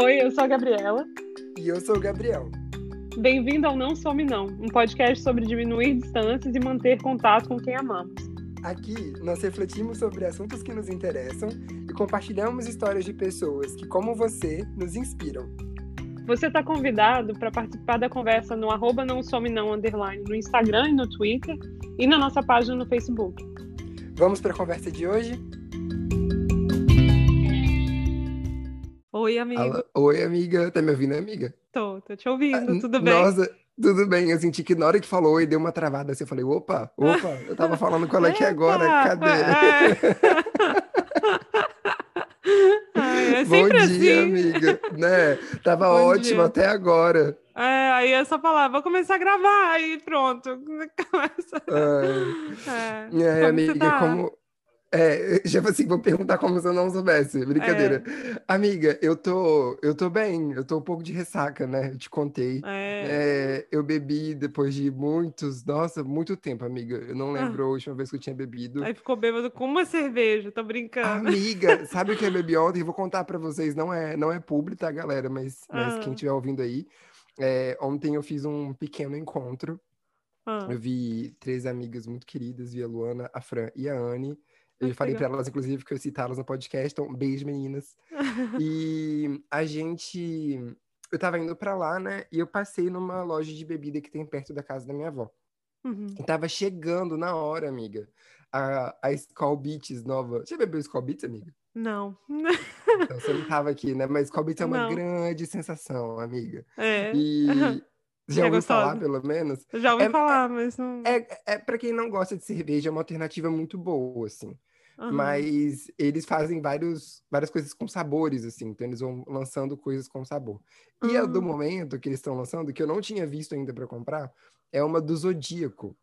Oi, eu sou a Gabriela. E eu sou o Gabriel. Bem-vindo ao Não Some Não, um podcast sobre diminuir distâncias e manter contato com quem amamos. Aqui nós refletimos sobre assuntos que nos interessam e compartilhamos histórias de pessoas que, como você, nos inspiram. Você está convidado para participar da conversa no arroba não some não underline no Instagram e no Twitter e na nossa página no Facebook. Vamos para a conversa de hoje? Oi, amigo. Alô? Oi, amiga. Tá me ouvindo, amiga? Tô, tô te ouvindo. Ah, Tudo bem? Nossa, tudo bem. Eu senti que na hora que falou oi, deu uma travada assim. Eu falei, opa, opa, eu tava falando com ela aqui agora, cadê? Ai, é Bom dia, assim. amiga. Né? Tava Bom ótimo dia. até agora. É, aí é só falar, vou começar a gravar, aí pronto. Começa. É. E aí, Como amiga, tá? como. É, já assim, vou perguntar como se eu não soubesse. Brincadeira. É. Amiga, eu tô, eu tô bem, eu tô um pouco de ressaca, né? Eu te contei. É. É, eu bebi depois de muitos, nossa, muito tempo, amiga. Eu não Ah. lembro a última vez que eu tinha bebido. Aí ficou bêbado com uma cerveja, tô brincando. Amiga, sabe o que eu bebi ontem? Vou contar pra vocês, não é, não é público, tá, galera? Mas, mas Ah. quem estiver ouvindo aí, é, ontem eu fiz um pequeno encontro. Ah, Eu vi três amigas muito queridas, vi a Luana, a Fran e a Anne. Eu Ah, falei pra legal. elas, inclusive, que eu citá-las no podcast, então beijo, meninas. E a gente. Eu tava indo pra lá, né? E eu passei numa loja de bebida que tem perto da casa da minha avó. Uhum. E tava chegando na hora, amiga. A, a Skull Beats nova. Você bebeu Skull Beats, amiga? Não. Então, você não tava aqui, né? Mas Skull Beats é uma Não. grande sensação, amiga. É. E. Já É ouviu falar, pelo menos? Já ouvi É- falar, mas não. É, é para quem não gosta de cerveja, é uma alternativa muito boa, assim. Aham. Mas eles fazem vários, várias coisas com sabores, assim. Então eles vão lançando coisas com sabor. E a do Ah. momento que eles estão lançando, que eu não tinha visto ainda para comprar, é uma do Zodíaco.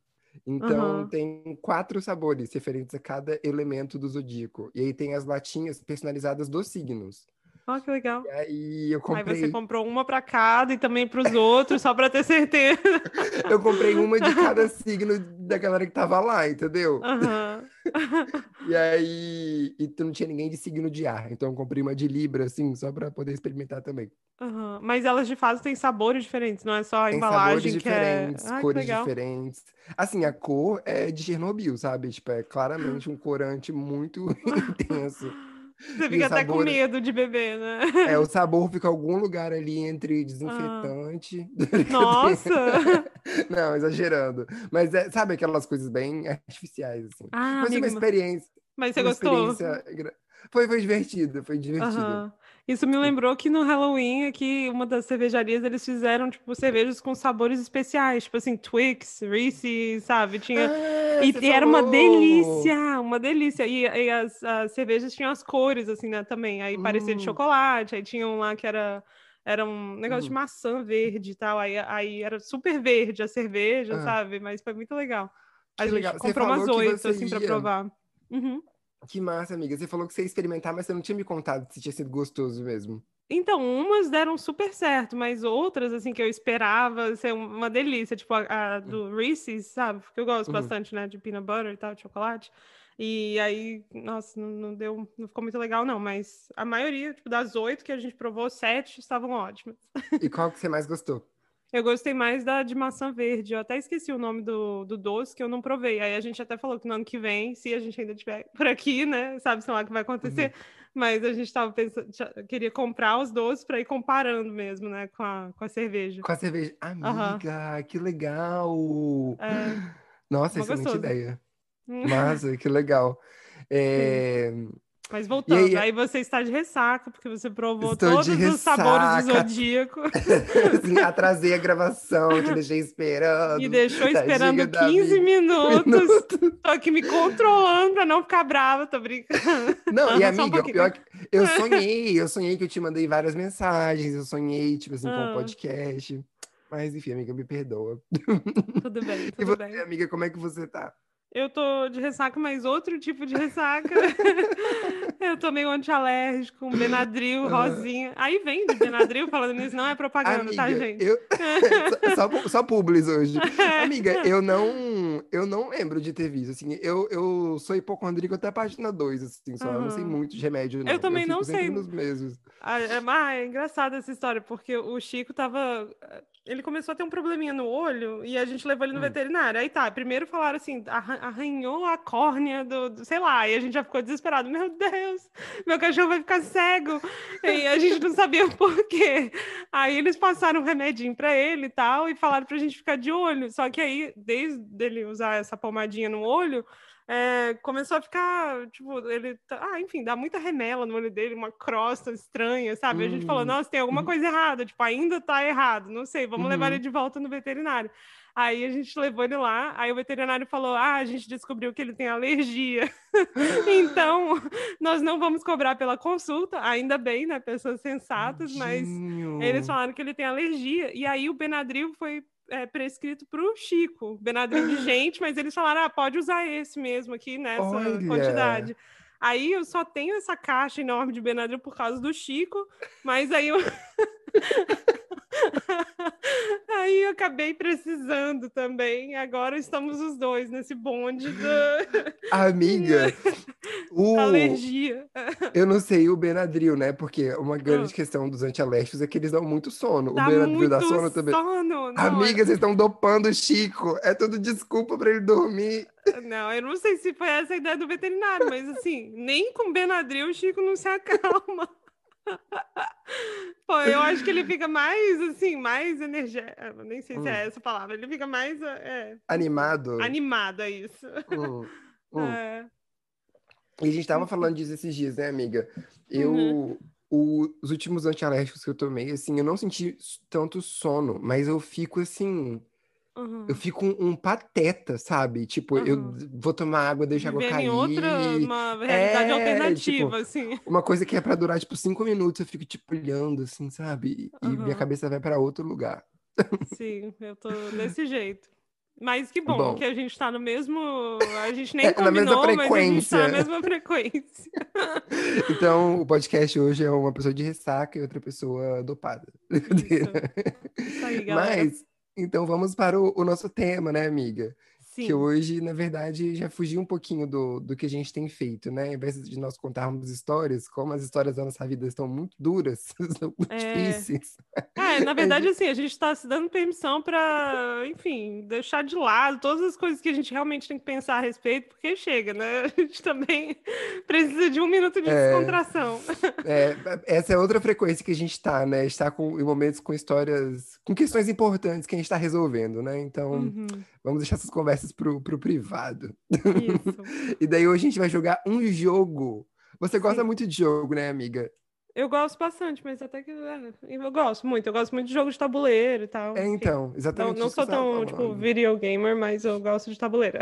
Então Aham. tem quatro sabores referentes a cada elemento do Zodíaco. E aí tem as latinhas personalizadas dos signos. Ó, que legal. E aí eu Aí comprei, você comprou uma pra cada e também pros outros, só pra ter certeza. eu comprei uma de cada signo da galera que tava lá, entendeu? Aham. E aí, e tu não tinha ninguém de signo de ar, então eu comprei uma de Libra, assim, só pra poder experimentar também. Aham. Mas elas de fato têm sabores diferentes, não é só a Tem embalagem sabores que é. diferentes, que cores legal. diferentes. Assim, a cor é de Chernobyl, sabe? Tipo, é claramente um corante muito intenso. Você fica até com medo de beber, né? É, o sabor fica em algum lugar ali entre desinfetante. Nossa! Não, exagerando. Mas é, sabe aquelas coisas bem artificiais, assim. Ah, Mas é uma amigo, experiência. mas você gostou? experiência Foi, foi divertido, foi divertido. Aham. Isso me lembrou que no Halloween, aqui, uma das cervejarias, eles fizeram, tipo, cervejas com sabores especiais, tipo assim, Twix, Reese's, sabe? Tinha... Ah, E, você era uma delícia, uma delícia. E, e as, as cervejas tinham as cores, assim, né, também. Aí parecia de Hum. chocolate, aí tinha um lá que era, era um negócio de Hum. maçã verde e tal. Aí, aí era super verde a cerveja, Ah. sabe? Mas foi muito legal. A Que gente legal. Comprou umas oito, assim, pra ia. provar. Uhum. Que massa, amiga. Você falou que você ia experimentar, mas você não tinha me contado se tinha sido gostoso mesmo. Então, umas deram super certo, mas outras, assim, que eu esperava ser um- uma delícia, tipo a, a do Reese's, sabe? Porque eu gosto Uhum. bastante, né, de peanut butter e tal, de chocolate. E aí, nossa, não, não deu, não ficou muito legal, não, mas a maioria, tipo, das oito que a gente provou, sete estavam ótimas. E qual que você mais gostou? Eu gostei mais da de maçã verde, eu até esqueci o nome do, do doce que eu não provei. Aí a gente até falou que no ano que vem, se a gente ainda estiver por aqui, né, sabe, sei lá o que vai acontecer, mas a gente tava pensando, queria comprar os doces para ir comparando mesmo, né, com a, com a cerveja. Com a cerveja. Amiga, que legal! É. Nossa, excelente gostoso. ideia. Massa, que legal. É, Mas voltando, E aí, aí- você está de ressaca, porque você provou todos os sabores do. Zodíaco atrasei a gravação, te deixei esperando. e deixou esperando da 15 amiga. minutos. Tô aqui me controlando para não ficar brava, tô brincando. Não, e um amiga, pouquinho. pior é que eu sonhei, eu sonhei que eu te mandei várias mensagens, eu sonhei, tipo assim, com Ah. o podcast. Mas enfim, amiga, me perdoa. Tudo bem, E tudo você, bem. amiga, como é que você tá? Eu tô de ressaca, mas outro tipo de ressaca. eu tomei um antialérgico, um Benadryl, rosinha. Aí vem de Benadryl falando nisso, não é propaganda, tá, Amiga, gente? Eu... só, só publis hoje. Amiga, eu não, eu não lembro de ter visto, assim, eu, eu sou hipocondríaco até a página 2, assim, só, eu não sei muito de remédio, não. Eu também fico não sei. nos mesmos. Ah, é, ah, é engraçada essa história, porque o Chico tava. Ele começou a ter um probleminha no olho e a gente levou ele no Hum. veterinário. Aí tá, primeiro falaram assim, arran- arranhou a córnea do, do- sei lá, e a gente já ficou desesperado. Meu Deus, meu cachorro vai ficar cego. E a gente não sabia o porquê. Aí eles passaram um remedinho pra ele e tal, e falaram pra gente ficar de olho. Só que aí, desde ele usar essa pomadinha no olho, é, começou a ficar, tipo, ele, tá- ah, enfim, dá muita remela no olho dele, uma crosta estranha, sabe? A gente falou, Hum. nossa, tem alguma coisa errada, tipo, ainda tá errado, não sei, vamos levar Uhum. ele de volta no veterinário. Aí a gente levou ele lá, aí o veterinário falou, ah, a gente descobriu que ele tem alergia. então, nós não vamos cobrar pela consulta, ainda bem, né, pessoas sensatas, mas Tadinho. eles falaram que ele tem alergia. E aí o Benadryl foi é, prescrito para o Chico. Benadryl de gente, mas eles falaram, ah, pode usar esse mesmo aqui nessa Olha! quantidade. Aí eu só tenho essa caixa enorme de Benadryl por causa do Chico, mas aí eu... aí eu acabei precisando também. Agora estamos os dois nesse bonde da Amiga, o... alergia. eu não sei o Benadryl, né? Porque uma grande Ah. questão dos antialérgicos é que eles dão muito sono. Dá o Benadryl dá sono também. sono. Não, Amiga, vocês estão dopando o Chico. É tudo desculpa pra ele dormir. Não, eu não sei se foi essa a ideia do veterinário, mas assim, nem com Benadryl o Chico não se acalma. Pô, eu acho que ele fica mais, assim, mais energético, nem sei se Hum. é essa palavra, ele fica mais é, Animado. animado a isso. Hum, hum. É. E a gente tava falando disso esses dias, né, amiga? Eu, Uhum. o- os últimos antialérgicos que eu tomei, assim, eu não senti tanto sono, mas eu fico assim, Uhum. eu fico um, um pateta, sabe? Tipo, eu Uhum. d- vou tomar água, deixo a água Vivendo em cair. outra, uma realidade É, alternativa, tipo, assim. Uma coisa que é pra durar, tipo, cinco minutos, eu fico, tipo, olhando, assim, sabe? E minha Uhum. cabeça vai pra outro lugar. Sim, eu tô desse jeito. Mas que bom, Bom. que a gente tá no mesmo. A gente nem É, combinou, mas a gente tá na mesma frequência. Então, o podcast hoje é uma pessoa de ressaca e outra pessoa dopada. Brincadeira. Isso aí, galera. Mas, então vamos para o, o nosso tema, né, amiga? Sim. Que hoje, na verdade, já fugiu um pouquinho do, do que a gente tem feito, né? Ao invés de nós contarmos histórias, como as histórias da nossa vida estão muito duras, estão muito É. difíceis. É, na verdade, assim, a gente está se dando permissão para, enfim, deixar de lado todas as coisas que a gente realmente tem que pensar a respeito, porque chega, né? A gente também precisa de um minuto de É. descontração. É, essa é outra frequência que a gente está, né? Está com, em momentos com histórias, com questões importantes que a gente está resolvendo, né? Então, Uhum, vamos deixar essas conversas pro, pro privado. isso. E daí hoje a gente vai jogar um jogo. Você gosta Sim. muito de jogo, né, amiga? Eu gosto bastante, mas até que. é, eu gosto muito. Eu gosto muito de jogo de tabuleiro e tal. É, então, Não, exatamente não que sou tão, tipo, falando. videogamer, mas eu gosto de tabuleiro.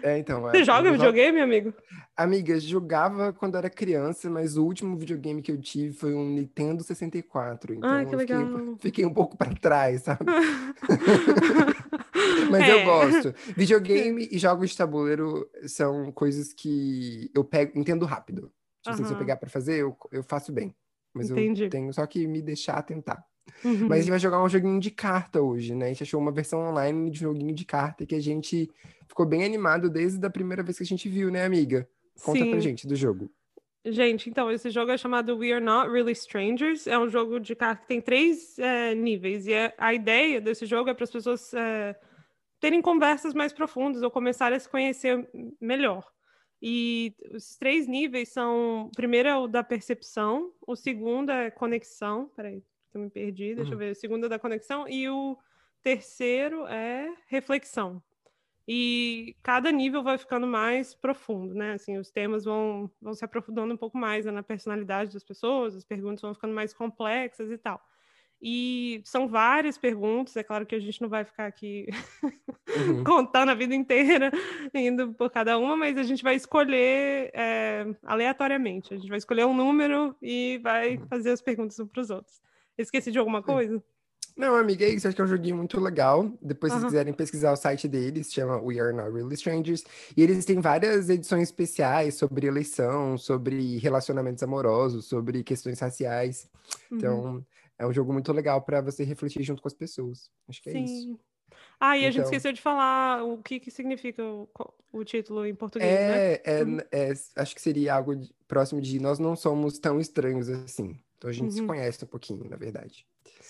É, então, é, Você joga videogame, amigo? Amiga, jogava quando era criança, mas o último videogame que eu tive foi um Nintendo 64. Então Ai, que eu fiquei, legal. fiquei um pouco pra trás, sabe? Mas É. eu gosto. Videogame e jogos de tabuleiro são coisas que eu pego, entendo rápido. Tipo assim, se eu pegar pra fazer, eu, eu faço bem. Mas Entendi. eu tenho só que me deixar tentar. Uhum. Mas a gente vai jogar um joguinho de carta hoje, né? A gente achou uma versão online de joguinho de carta que a gente ficou bem animado desde a primeira vez que a gente viu, né, amiga? Conta pra Sim. gente do jogo. Gente, então, esse jogo é chamado We Are Not Really Strangers. É um jogo de carta que tem três é, níveis. E é- a ideia desse jogo é para as pessoas é, terem conversas mais profundas ou começarem a se conhecer melhor. E os três níveis são: o primeiro é o da percepção, o segundo é conexão. Peraí, que eu me perdi, deixa eu Uhum. ver. O segundo é da conexão, e o terceiro é reflexão. E cada nível vai ficando mais profundo, né? Assim, os temas vão, vão se aprofundando um pouco mais né, na personalidade das pessoas, as perguntas vão ficando mais complexas e tal. E são várias perguntas, é claro que a gente não vai ficar aqui Uhum. contando a vida inteira, indo por cada uma, mas a gente vai escolher é, aleatoriamente. A gente vai escolher um número e vai fazer as perguntas para os outros. Esqueci de alguma coisa? Não, amiga, é isso. Acho que é um joguinho muito legal. Depois, se Aham. vocês quiserem pesquisar o site deles, chama We Are Not Really Strangers. E eles têm várias edições especiais sobre eleição, sobre relacionamentos amorosos, sobre questões raciais. Uhum. Então, é um jogo muito legal para você refletir junto com as pessoas. Acho que é isso. Sim. Ah, e a gente Então- esqueceu de falar o que, que significa o, o título em português, né? É, é, Uhum. é, acho que seria algo de- próximo de nós não somos tão estranhos assim. Então a gente se Uhum. conhece um pouquinho, na verdade.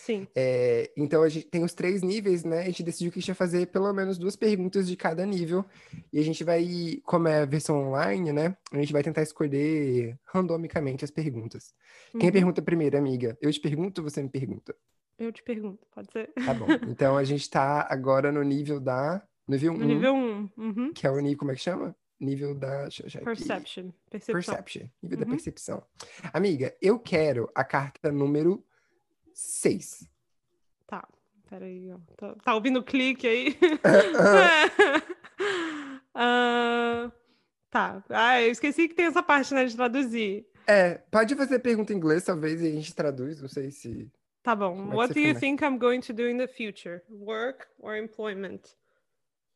Sim. É, então a gente tem os três níveis, né? A gente decidiu que a gente ia fazer pelo menos duas perguntas de cada nível. E a gente vai, como é a versão online, né? A gente vai tentar escolher randomicamente as perguntas. Quem Uhum. pergunta primeiro, amiga? Eu te pergunto, você me pergunta. Eu te pergunto, pode ser? Tá bom. Então a gente tá agora no nível da. Nível 1, No nível 1. Uhum. que é o nível, como é que chama? Nível da. Perception. Percepção. Perception, nível da Uhum. percepção. Amiga, eu quero a carta número 6. Tá. Peraí, ó. Tá, tá ouvindo o clique aí? Ah, tá. Ah, eu esqueci que tem essa parte, né, de traduzir. É, pode fazer pergunta em inglês, talvez, e a gente traduz, não sei se. Tá bom. Como é What do you think I'm going to do in the future? Work or employment?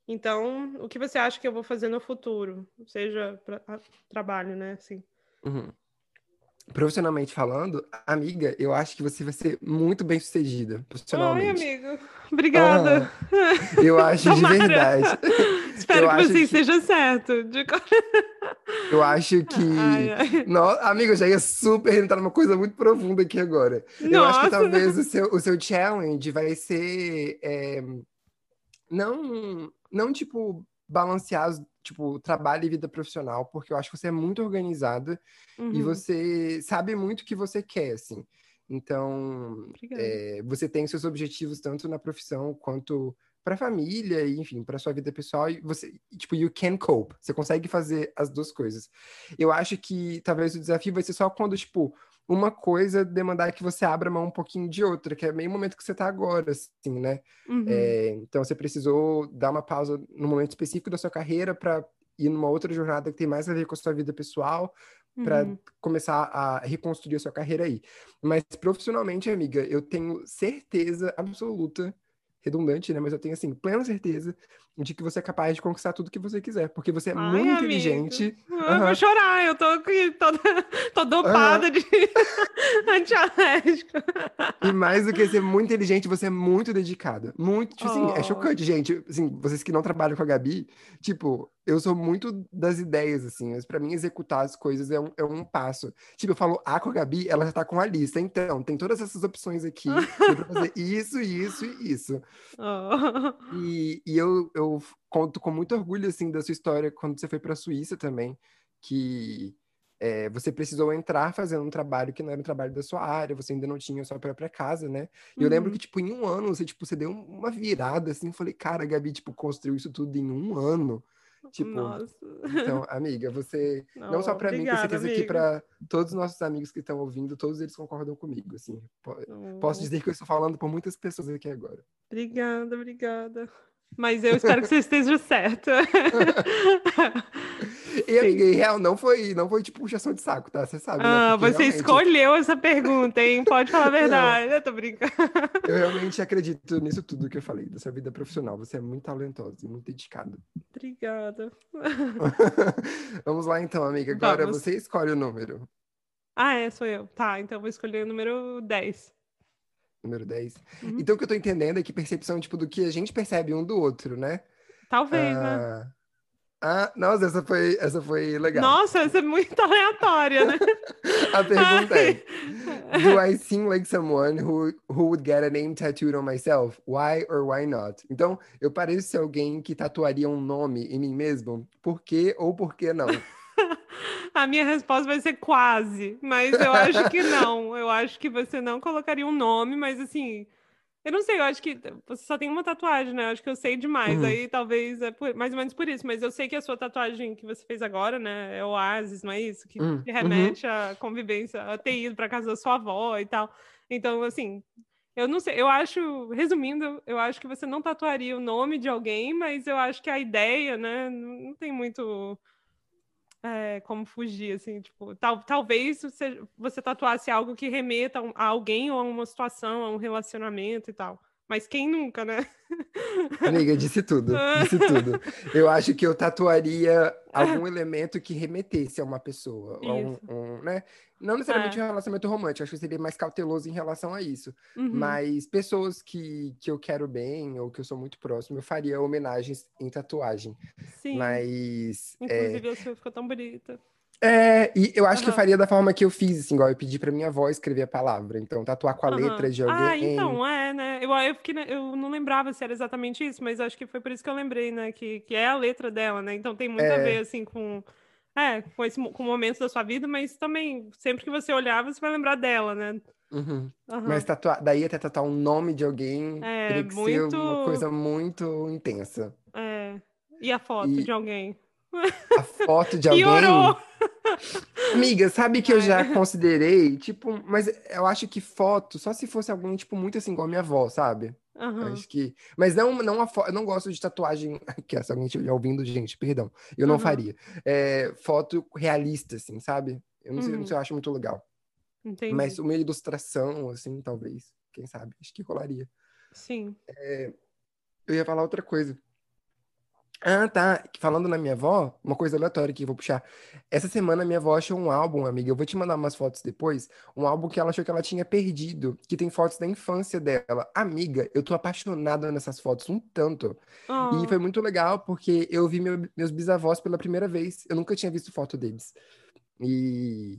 Então, o que você acha que eu vou fazer no futuro? Seja pra- trabalho, né? Assim. Uhum. Profissionalmente falando, amiga, eu acho que você vai ser muito bem sucedida Ai, profissionalmente. amigo. Obrigada. Eu acho de verdade. Espero eu que você que- esteja certo. De... Eu acho que. Ai, ai. No... Amiga, eu já ia super entrar numa coisa muito profunda aqui agora. Eu acho que Nossa. talvez o seu, o seu challenge vai ser é, não, não tipo balancear os- tipo trabalho e vida profissional, porque eu acho que você é muito organizada e Uhum. você sabe muito o que você quer, assim. Então, é, você tem seus objetivos tanto na profissão quanto para família e, enfim, para sua vida pessoal e você, e, tipo, you can cope. Você consegue fazer as duas coisas. Eu acho que talvez o desafio vai ser só quando, tipo, uma coisa demandar que você abra mão um pouquinho de outra, que é meio momento que você tá agora, assim, né? Uhum. É, então você precisou dar uma pausa no momento específico da sua carreira para ir numa outra jornada que tem mais a ver com a sua vida pessoal, para Uhum. começar a reconstruir a sua carreira aí. Mas profissionalmente, amiga, eu tenho certeza absoluta, redundante, né? Mas eu tenho, assim, plena certeza de que você é capaz de conquistar tudo que você quiser, porque você é Ai, muito amigo. inteligente. Ah, Eu Aham. vou chorar, eu tô aqui toda, tô dopada de antialérgico. E mais do que ser muito inteligente, você é muito dedicada. Muito, tipo assim, é Oh. chocante, gente. Assim, vocês que não trabalham com a Gabi, tipo, eu sou muito das ideias, assim. Mas pra mim, executar as coisas é um, é um passo. Tipo, eu falo A com a Gabi, ela já tá com a lista. Então, tem todas essas opções aqui. fazer isso, isso e isso. Oh. E, e eu, eu conto com muito orgulho, assim, da sua história quando você foi pra Suíça também. Que é, você precisou entrar fazendo um trabalho que não era um trabalho da sua área, você ainda não tinha a sua própria casa, né? E eu lembro Uhum. que, tipo, em um ano, você, tipo, você deu uma virada, assim, eu falei, cara, a Gabi, tipo, construiu isso tudo em um ano. Tipo, Nossa. então, amiga, você, não só Oh, pra mim, certeza que amigo. pra todos os nossos amigos que estão ouvindo, todos eles concordam comigo, assim. Po- Posso dizer que eu estou falando por muitas pessoas aqui agora. Obrigada, obrigada. Mas eu espero que você esteja certa. E, amiga, em real, não foi, não foi, tipo, puxação de saco, tá? Você sabe, né? Ah, Porque você realmente- escolheu essa pergunta, hein? Pode falar a verdade. Eu tô brincando. Eu realmente acredito nisso tudo que eu falei, da sua vida profissional. Você é muito talentosa e muito dedicada. Obrigada. Vamos lá então, amiga. Agora Vamos. você escolhe o número. Ah, é, sou eu. Tá, então eu vou escolher o número 10. Número 10. Uhum. Então, o que eu tô entendendo é que percepção, tipo, do que a gente percebe um do outro, né? Talvez, né? Ah, ah, nossa, essa foi, essa foi legal. Nossa, essa é muito aleatória, né? A pergunta é: Do I seem like someone who, who would get a name tattooed on myself? Why or why not? Então, eu pareço ser alguém que tatuaria um nome em mim mesmo? Por quê ou por que não? A minha resposta vai ser quase, mas eu acho que não. Eu acho que você não colocaria um nome, mas assim, eu não sei, eu acho que você só tem uma tatuagem, né? Eu acho que eu sei demais. Uhum. Aí talvez é por- mais ou menos por isso, mas eu sei que a sua tatuagem que você fez agora, né, é Oasis, não é isso? Que Hum, que remete à convivência, a ter ido para casa da sua avó e tal. Então, assim, eu não sei, eu acho, resumindo, eu acho que você não tatuaria o nome de alguém, mas eu acho que a ideia, né, não tem muito é, como fugir, assim, tipo, tal, talvez você, você tatuasse algo que remeta a alguém ou a uma situação, a um relacionamento e tal. Mas quem nunca, né? Amiga, disse tudo, disse tudo. Eu acho que eu tatuaria algum elemento que remetesse a uma pessoa, um, um, né? Não necessariamente é. um relacionamento romântico, acho que seria mais cauteloso em relação a isso. Uhum. Mas pessoas que, que eu quero bem ou que eu sou muito próximo, eu faria homenagens em tatuagem. Sim. Mas. Inclusive, é... a sua ficou tão bonita. É, e eu acho uhum. que eu faria da forma que eu fiz, assim, igual eu pedi pra minha avó escrever a palavra. Então, tatuar com a uhum. letra de alguém. Ah, então, é, né? Eu, eu, fiquei, eu não lembrava se era exatamente isso, mas acho que foi por isso que eu lembrei, né? Que, que é a letra dela, né? Então tem muito é... a ver, assim, com. É, com, esse, com momentos da sua vida, mas também, sempre que você olhar, você vai lembrar dela, né? Uhum. Uhum. Mas tatuar, daí até tatuar um nome de alguém é, teria que muito... ser uma coisa muito intensa. É. E a foto e... de alguém? A foto de alguém. Piorou! Amiga, sabe que eu já considerei, tipo, mas eu acho que foto, só se fosse alguém, tipo, muito assim, igual a minha avó, sabe? Uhum. Acho que. Mas não, não a fo... eu não gosto de tatuagem. Que se alguém estiver ouvindo, gente, perdão. Eu não uhum. faria. É, foto realista, assim, sabe? Eu não, sei, não sei, eu acho muito legal. Entendi. Mas uma ilustração, assim, talvez. Quem sabe? Acho que rolaria. Sim. É, eu ia falar outra coisa. Ah, tá. Falando na minha avó, uma coisa aleatória que eu vou puxar. Essa semana minha avó achou um álbum, amiga. Eu vou te mandar umas fotos depois. Um álbum que ela achou que ela tinha perdido, que tem fotos da infância dela. Amiga, eu tô apaixonada nessas fotos, um tanto. E foi muito legal porque eu vi meu- meus bisavós pela primeira vez. Eu nunca tinha visto foto deles. E,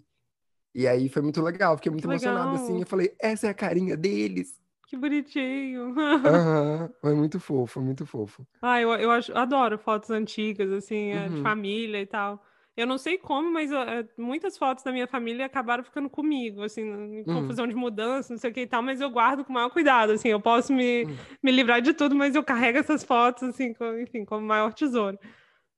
e aí foi muito legal, fiquei muito emocionada assim. Eu falei, essa é a carinha deles. Que bonitinho. Aham, foi muito fofo, muito fofo. Ah, eu, eu acho, adoro fotos antigas, assim, é, de uhum. família e tal. Eu não sei como, mas uh, muitas fotos da minha família acabaram ficando comigo, assim, em uhum. confusão de mudança, não sei o que e tal, mas eu guardo com o maior cuidado, assim, eu posso me, uhum. me livrar de tudo, mas eu carrego essas fotos, assim, com, enfim, como maior tesouro.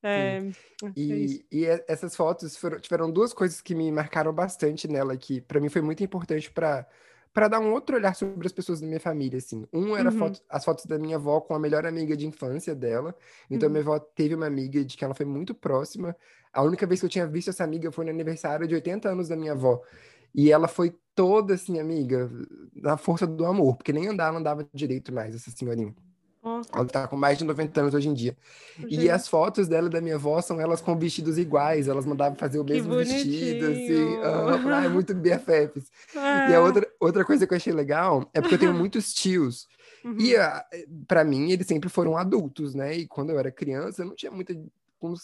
É, é e, e, essas fotos foram, tiveram duas coisas que me marcaram bastante nela, que para mim foi muito importante para para dar um outro olhar sobre as pessoas da minha família, assim. Um era uhum. foto, as fotos da minha avó com a melhor amiga de infância dela. Então, uhum. minha avó teve uma amiga de que ela foi muito próxima. A única vez que eu tinha visto essa amiga foi no aniversário de 80 anos da minha avó. E ela foi toda assim, amiga, na força do amor, porque nem andar, ela andava direito mais, essa senhorinha. Ela tá com mais de 90 anos hoje em dia. Gente. E as fotos dela e da minha avó são elas com vestidos iguais, elas mandavam fazer o mesmo vestido, assim. Ah, é muito BFFs. É. E a outra, outra coisa que eu achei legal é porque eu tenho muitos tios. Uhum. E para mim, eles sempre foram adultos, né? E quando eu era criança, eu não tinha muita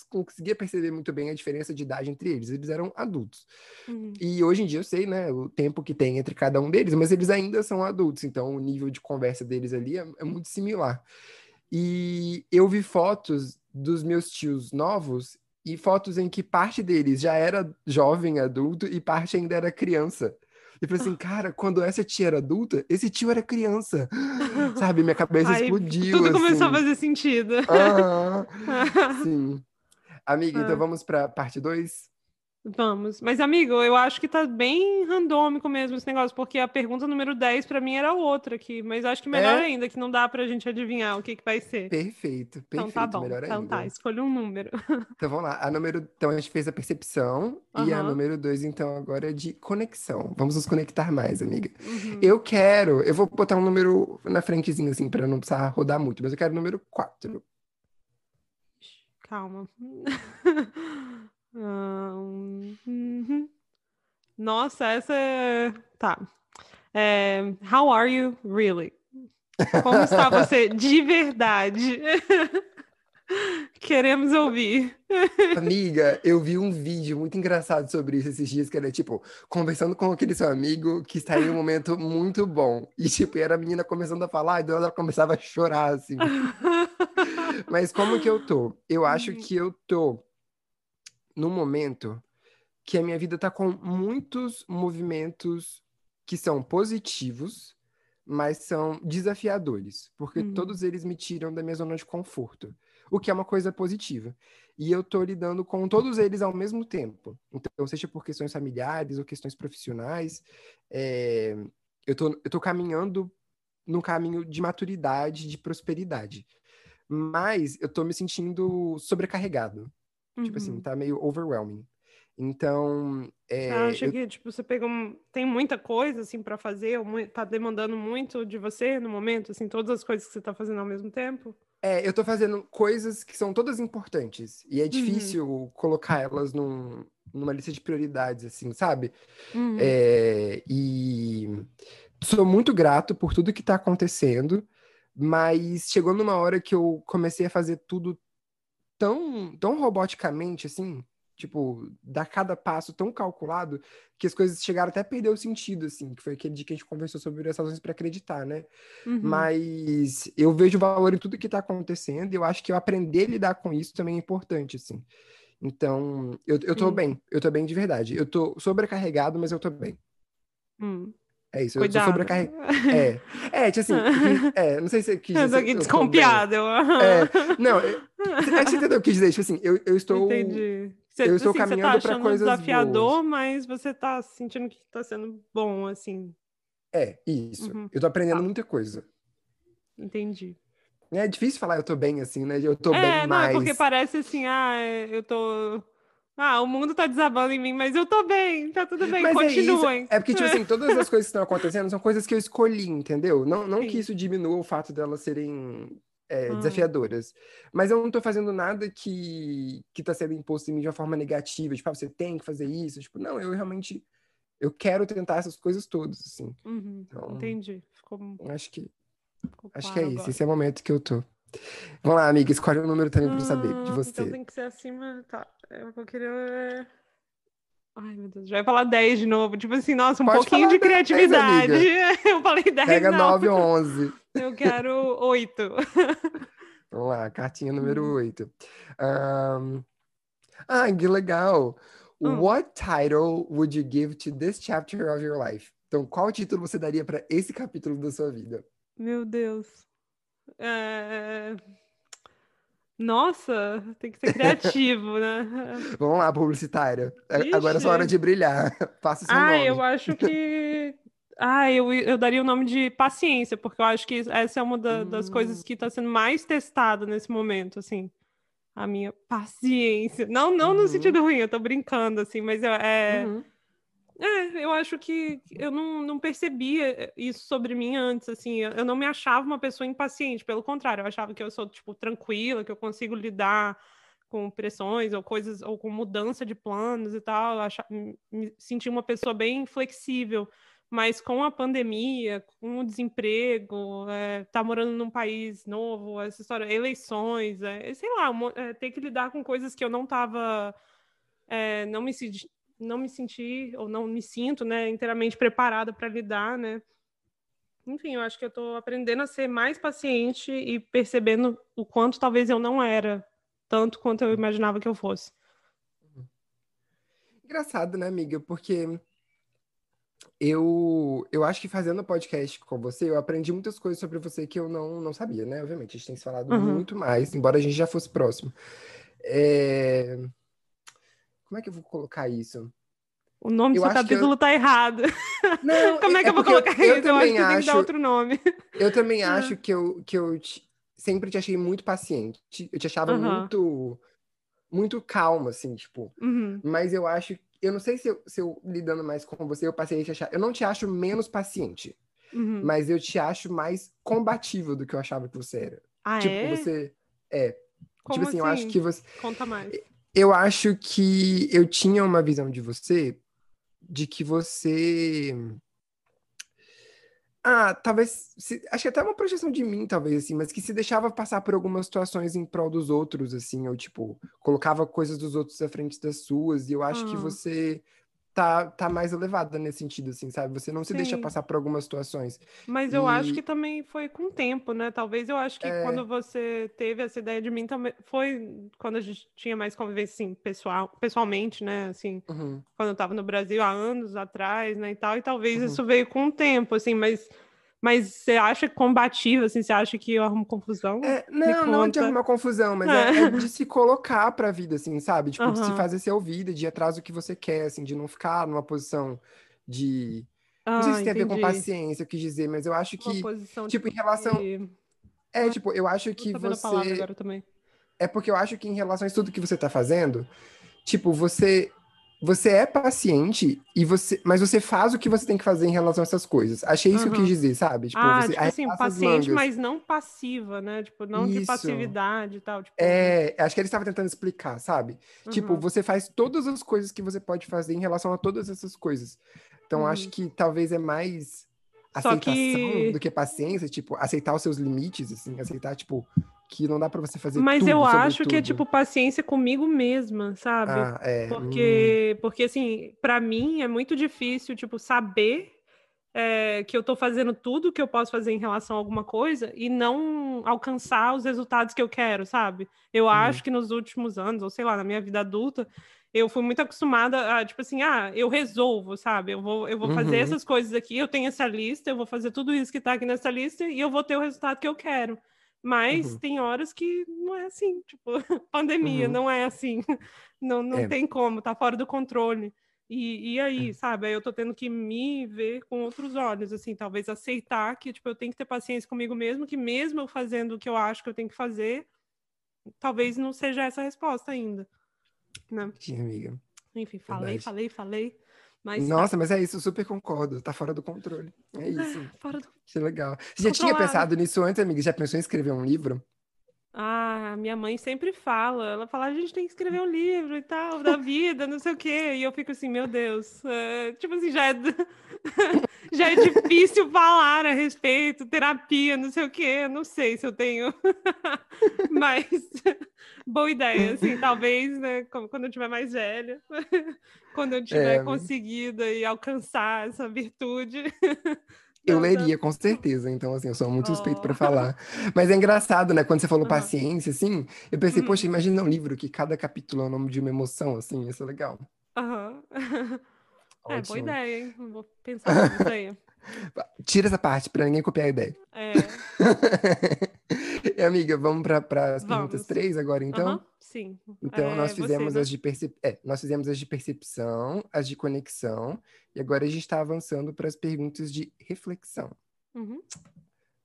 conseguia perceber muito bem a diferença de idade entre eles. Eles eram adultos. Uhum. E hoje em dia eu sei, né, o tempo que tem entre cada um deles, mas eles ainda são adultos, então o nível de conversa deles ali é, é muito similar. E eu vi fotos dos meus tios novos e fotos em que parte deles já era jovem, adulto, e parte ainda era criança. E falei assim, cara, quando essa tia era adulta, esse tio era criança. Sabe? Minha cabeça Ai, explodiu. Tudo assim. começou a fazer sentido. Ah, sim. Amiga, então ah. vamos para parte 2? Vamos. Mas, amigo, eu acho que tá bem randômico mesmo esse negócio, porque a pergunta número 10 para mim era outra aqui, mas acho que melhor é? ainda, que não dá pra gente adivinhar o que, que vai ser. Perfeito, perfeito. Então tá bom. Melhor então ainda. tá, escolha um número. Então vamos lá. A número. Então a gente fez a percepção, uhum. e a número 2, então, agora é de conexão. Vamos nos conectar mais, amiga. Uhum. Eu quero. Eu vou botar um número na frentezinha, assim, pra não precisar rodar muito, mas eu quero o número 4. Calma. uhum. Nossa, essa é. Tá. É... How are you really? Como está você de verdade? Queremos ouvir. Amiga, eu vi um vídeo muito engraçado sobre isso esses dias, que era tipo, conversando com aquele seu amigo que está em um momento muito bom. E tipo, era a menina começando a falar, e ela começava a chorar, assim. Mas como que eu tô? Eu acho que eu tô num momento que a minha vida tá com muitos movimentos que são positivos, mas são desafiadores, porque uhum. todos eles me tiram da minha zona de conforto o que é uma coisa positiva. E eu estou lidando com todos eles ao mesmo tempo. Então, seja por questões familiares ou questões profissionais, é, eu tô, estou caminhando no caminho de maturidade, de prosperidade. Mas eu estou me sentindo sobrecarregado. Tipo assim, Uhum. tá meio overwhelming. Então, é, Você acha eu- que, tipo, você pegou... um- Tem muita coisa, assim, pra fazer? Ou tá demandando muito de você no momento? Assim, todas as coisas que você tá fazendo ao mesmo tempo? é, eu tô fazendo coisas que são todas importantes. E é Uhum. difícil colocar elas num- numa lista de prioridades, assim, sabe? Uhum. É, e sou muito grato por tudo que tá acontecendo, mas chegou numa hora que eu comecei a fazer tudo tão, tão roboticamente, assim, tipo, dar cada passo tão calculado, que as coisas chegaram até a perder o sentido, assim, que foi aquele dia que a gente conversou sobre as razões para acreditar, né? Uhum. Mas eu vejo valor em tudo que tá acontecendo, e eu acho que eu aprender a lidar com isso também é importante, assim. Então, eu, eu tô Sim. bem, eu tô bem de verdade. Eu tô sobrecarregado, mas eu tô bem. Hum. É isso, eu tô Cuidado. sobrecarregado. É, é, tipo assim, é, não sei se eu quis Eu tô dizer. aqui eu tô desconfiada. Eu... É, Não, eu, você- acho que você entendeu o que eu dizer. Tipo assim, eu, eu estou. Entendi. Você, eu estou assim, você tá caminhando pra achando coisas desafiador, mas você tá sentindo que tá sendo bom, assim. É, isso. Uhum. Eu tô aprendendo Tá. muita coisa. Entendi. É difícil falar eu tô bem assim, né? Eu tô é, bem não, mais. é porque parece assim, ah, é, eu tô. Ah, o mundo tá desabando em mim, mas eu tô bem, tá tudo bem, Mas é continuem. É porque, tipo assim, todas as coisas que estão acontecendo são coisas que eu escolhi, entendeu? Não, não que isso diminua o fato delas serem é, Ah. desafiadoras. Mas eu não tô fazendo nada que, que tá sendo imposto em mim de uma forma negativa. Tipo, ah, você tem que fazer isso. Tipo, não, eu realmente. Eu quero tentar essas coisas todas, assim. Uhum, Então- entendi. Ficou, Acho que, ficou acho que é claro isso. agora. Esse é o momento que eu tô. Vamos lá, amiga. Escolhe um número também pra eu saber de Ah, você. Então tem que ser acima. Tá. Eu vou querer. é, Ai, meu Deus, já ia falar 10 de novo. Tipo assim, nossa, um Pode pouquinho de 10, criatividade. Eu falei 10, Pega não. 9 ou 11. Eu quero 8. Vamos lá, cartinha número Hum. 8. Ahn, Ah, que legal. Hum. What title would you give to this chapter of your life? Então, qual título você daria para esse capítulo da sua vida? Meu Deus. É, Nossa, tem que ser criativo, né? Vamos lá, publicitária. A- Agora é sua hora Ixi. de brilhar. Faça seu Ah, nome. eu acho que. Ah, eu, eu daria o nome de paciência, porque eu acho que essa é uma da- das Hum. coisas que está sendo mais testada nesse momento, assim. A minha paciência. Não, não no Uhum. sentido ruim, eu tô brincando, assim, mas eu- é, Uhum. É, eu acho que eu não, não percebia isso sobre mim antes, assim. Eu, não me achava uma pessoa impaciente, pelo contrário, eu achava que eu sou, tipo, tranquila, que eu consigo lidar com pressões ou coisas, ou com mudança de planos e tal. Eu acha, me, senti uma pessoa bem flexível. Mas com a pandemia, com o desemprego, é, tá morando num país novo, essa história, eleições, é, sei lá, é, ter que lidar com coisas que eu não tava, é, não me não me senti ou não me sinto, né, inteiramente preparada para lidar, né? Enfim, eu acho que eu tô aprendendo a ser mais paciente e percebendo o quanto talvez eu não era, tanto quanto eu imaginava que eu fosse. Engraçado, né, amiga? Porque eu, eu acho que fazendo podcast com você, eu aprendi muitas coisas sobre você que eu não, não sabia, né? Obviamente, a gente tem se falado Uhum. muito mais, embora a gente já fosse próximo. É, Como é que eu vou colocar isso? O nome Eu do seu acho que eu- capítulo tá errado. Não, Como é que eu vou colocar eu isso? Eu acho que também tem que dar acho- outro nome. Eu também Ah. acho que eu, que eu te- sempre te achei muito paciente. Eu te achava Aham. muito, muito calma, assim, tipo. Uhum. Mas eu acho, eu não sei se eu, se eu lidando mais com você, eu passei a te achar. Eu não te acho menos paciente, Uhum. mas eu te acho mais combatível do que eu achava que você era. Ah, tipo, é? você. É. Como tipo assim, eu acho assim? que você. Conta mais. Eu acho que eu tinha uma visão de você de que você. Ah, talvez. se- acho que até uma projeção de mim, talvez, assim, mas que se deixava passar por algumas situações em prol dos outros, assim, ou tipo, colocava coisas dos outros à frente das suas, e eu acho que Ah. você tá, tá mais elevada nesse sentido, assim, sabe? Você não se deixa Sim. passar por algumas situações. Mas eu acho E- que também foi com o tempo, né? Talvez eu acho que É. quando você teve essa ideia de mim também foi quando a gente tinha mais convivência assim, pessoal, pessoalmente, né? Assim, Uhum. quando eu estava no Brasil há anos atrás, né, e tal, e talvez Uhum. isso veio com o tempo, assim, mas mas você acha combativo, assim, você acha que eu arrumo confusão? É, não, não de arrumar confusão, mas é, é de se colocar pra vida, assim, sabe? Tipo, de se fazer ser ouvida, de ir atrás do que você quer, assim, de não ficar numa posição de. Não sei Ah, se tem a ver com paciência, eu quis dizer, mas eu acho Uma que. posição tipo, em relação- de... É, tipo, eu acho que você. agora também. é porque eu acho que em relação a tudo que você tá fazendo, tipo, você você é paciente e você, mas você faz o que você tem que fazer em relação a essas coisas. Achei isso uhum. que eu quis dizer, sabe? Tipo, ah, você tipo assim, paciente, mas não passiva, né? Tipo, não isso. de passividade e tal. Tipo... É, acho que ele estava tentando explicar, sabe? Uhum. Tipo, você faz todas as coisas que você pode fazer em relação a todas essas coisas. Então, uhum. acho que talvez é mais aceitação que... do que paciência, tipo, aceitar os seus limites, assim, aceitar, tipo, que não dá para você fazer Mas tudo eu acho tudo. que é tipo paciência comigo mesma, sabe? Ah, é. Porque, hum. porque assim, para mim é muito difícil, tipo, saber é, que eu tô fazendo tudo que eu posso fazer em relação a alguma coisa e não alcançar os resultados que eu quero, sabe? Eu uhum. acho que nos últimos anos, ou sei lá, na minha vida adulta, eu fui muito acostumada a, tipo assim, ah, eu resolvo, sabe? Eu vou, eu vou fazer uhum. essas coisas aqui, eu tenho essa lista, eu vou fazer tudo isso que tá aqui nessa lista e eu vou ter o resultado que eu quero. Mas uhum. tem horas que não é assim, tipo, pandemia, uhum. não é assim. Não, não é. tem como, tá fora do controle. E, e aí, é. sabe? Aí eu tô tendo que me ver com outros olhos, assim, talvez aceitar que, tipo, eu tenho que ter paciência comigo mesmo, que mesmo eu fazendo o que eu acho que eu tenho que fazer, talvez não seja essa a resposta ainda. Né? Sim, amiga. Enfim, falei, Verdade. falei, falei. Mas. Nossa, mas é isso, super concordo. Tá fora do controle. É, é isso. É, fora do... Que legal. Você já tinha pensado nisso antes, amiga? Já pensou em escrever um livro? Ah, minha mãe sempre fala. Ela fala, a gente tem que escrever um livro e tal, da vida, não sei o quê. E eu fico assim, meu Deus. É, tipo assim, já é, já é difícil falar a respeito, terapia, não sei o quê. Não sei se eu tenho. Mas boa ideia, assim, talvez, né, quando eu tiver mais velha, quando eu tiver é... conseguido e alcançar essa virtude. Eu leria, com certeza. Então, assim, eu sou muito suspeito oh. para falar. Mas é engraçado, né? Quando você falou uhum. paciência, assim, eu pensei, uhum. poxa, imagina um livro que cada capítulo é o nome de uma emoção, assim, isso é legal. Aham. Uhum. É, boa ideia, hein? Vou pensar nisso aí. Tira essa parte para ninguém copiar a ideia. É. e, amiga, vamos para as perguntas três agora, então? Uhum, sim. Então, é, nós fizemos você, né? as de percep... É, nós fizemos as de percepção, as de conexão, e agora a gente está avançando para as perguntas de reflexão. Uhum.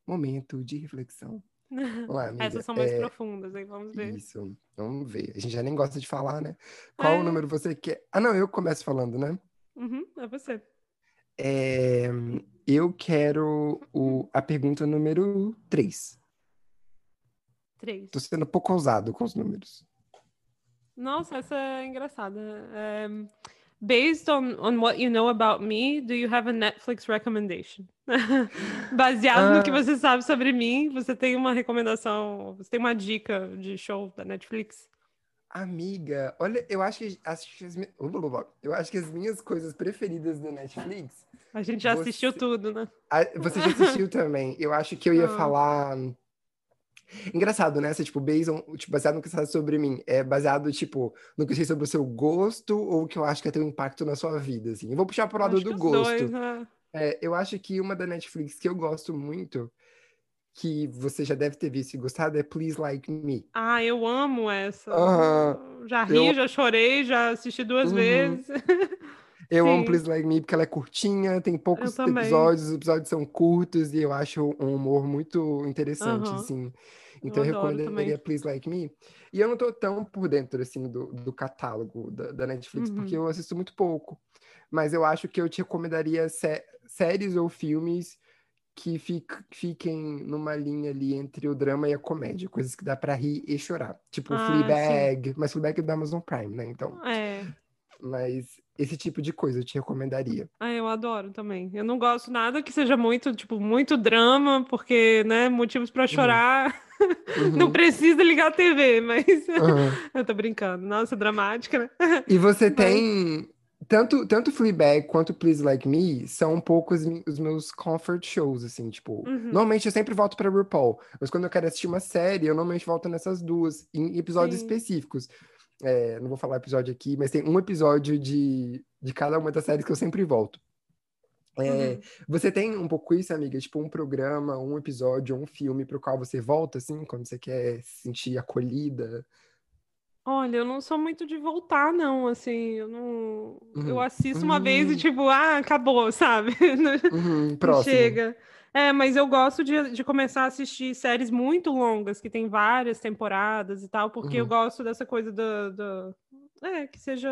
Momento de reflexão. Vamos lá, amiga. Essas são mais é... profundas, hein? Vamos ver. Isso, vamos ver. A gente já nem gosta de falar, né? Qual é... o número você quer? Ah, não, eu começo falando, né? Uhum, é você. É, eu quero o, a pergunta número 3. 3. Tô sendo pouco ousado com os números. Nossa, essa é engraçada. Um, based on, on what you know about me, do you have a Netflix recommendation? Baseado no que ah. você sabe sobre mim, você tem uma recomendação, você tem uma dica de show da Netflix? Amiga, olha, eu acho que, as, eu acho que as minhas coisas preferidas da Netflix. A gente já você, assistiu tudo, né? A, você já assistiu também. Eu acho que eu ia ah. falar. Engraçado, né? Você, tipo, based tipo, baseado no que você sabe sobre mim. É baseado, tipo, no que eu sei sobre o seu gosto ou o que eu acho que vai ter um impacto na sua vida, assim. Eu vou puxar pro lado do gosto. Dois, né? é, eu acho que uma da Netflix que eu gosto muito que você já deve ter visto e gostado é Please Like Me. Ah, eu amo essa. Uhum. Já ri, eu... já chorei, já assisti duas uhum. vezes. Eu Sim. amo Please Like Me porque ela é curtinha, tem poucos episódios, os episódios são curtos e eu acho um humor muito interessante, uhum. assim. Então eu, eu recomendaria Please Like Me. E eu não tô tão por dentro, assim, do, do catálogo da, da Netflix, uhum. porque eu assisto muito pouco. Mas eu acho que eu te recomendaria sé séries ou filmes que fiquem numa linha ali entre o drama e a comédia, coisas que dá para rir e chorar. Tipo ah, Fleabag, sim. mas Fleabag é do Amazon Prime, né? Então. É. Mas esse tipo de coisa eu te recomendaria. Ah, eu adoro também. Eu não gosto nada que seja muito, tipo, muito drama, porque, né, motivos para uhum. chorar. Uhum. não precisa ligar a TV, mas uhum. eu tô brincando. Nossa, dramática, né? E você mas... tem tanto, tanto Fleabag quanto Please Like Me são um pouco os, os meus comfort shows, assim, tipo... Uhum. Normalmente eu sempre volto pra RuPaul, mas quando eu quero assistir uma série, eu normalmente volto nessas duas, em episódios Sim. específicos. É, não vou falar episódio aqui, mas tem um episódio de, de cada uma das séries que eu sempre volto. É, uhum. Você tem um pouco isso, amiga? Tipo, um programa, um episódio, um filme pro qual você volta, assim, quando você quer se sentir acolhida? Olha, eu não sou muito de voltar, não, assim, eu não... Uhum. Eu assisto uma uhum. vez e, tipo, ah, acabou, sabe? Uhum. Próximo. Chega. É, mas eu gosto de, de começar a assistir séries muito longas, que tem várias temporadas e tal, porque eu Uhum. gosto dessa coisa do, do- É, que seja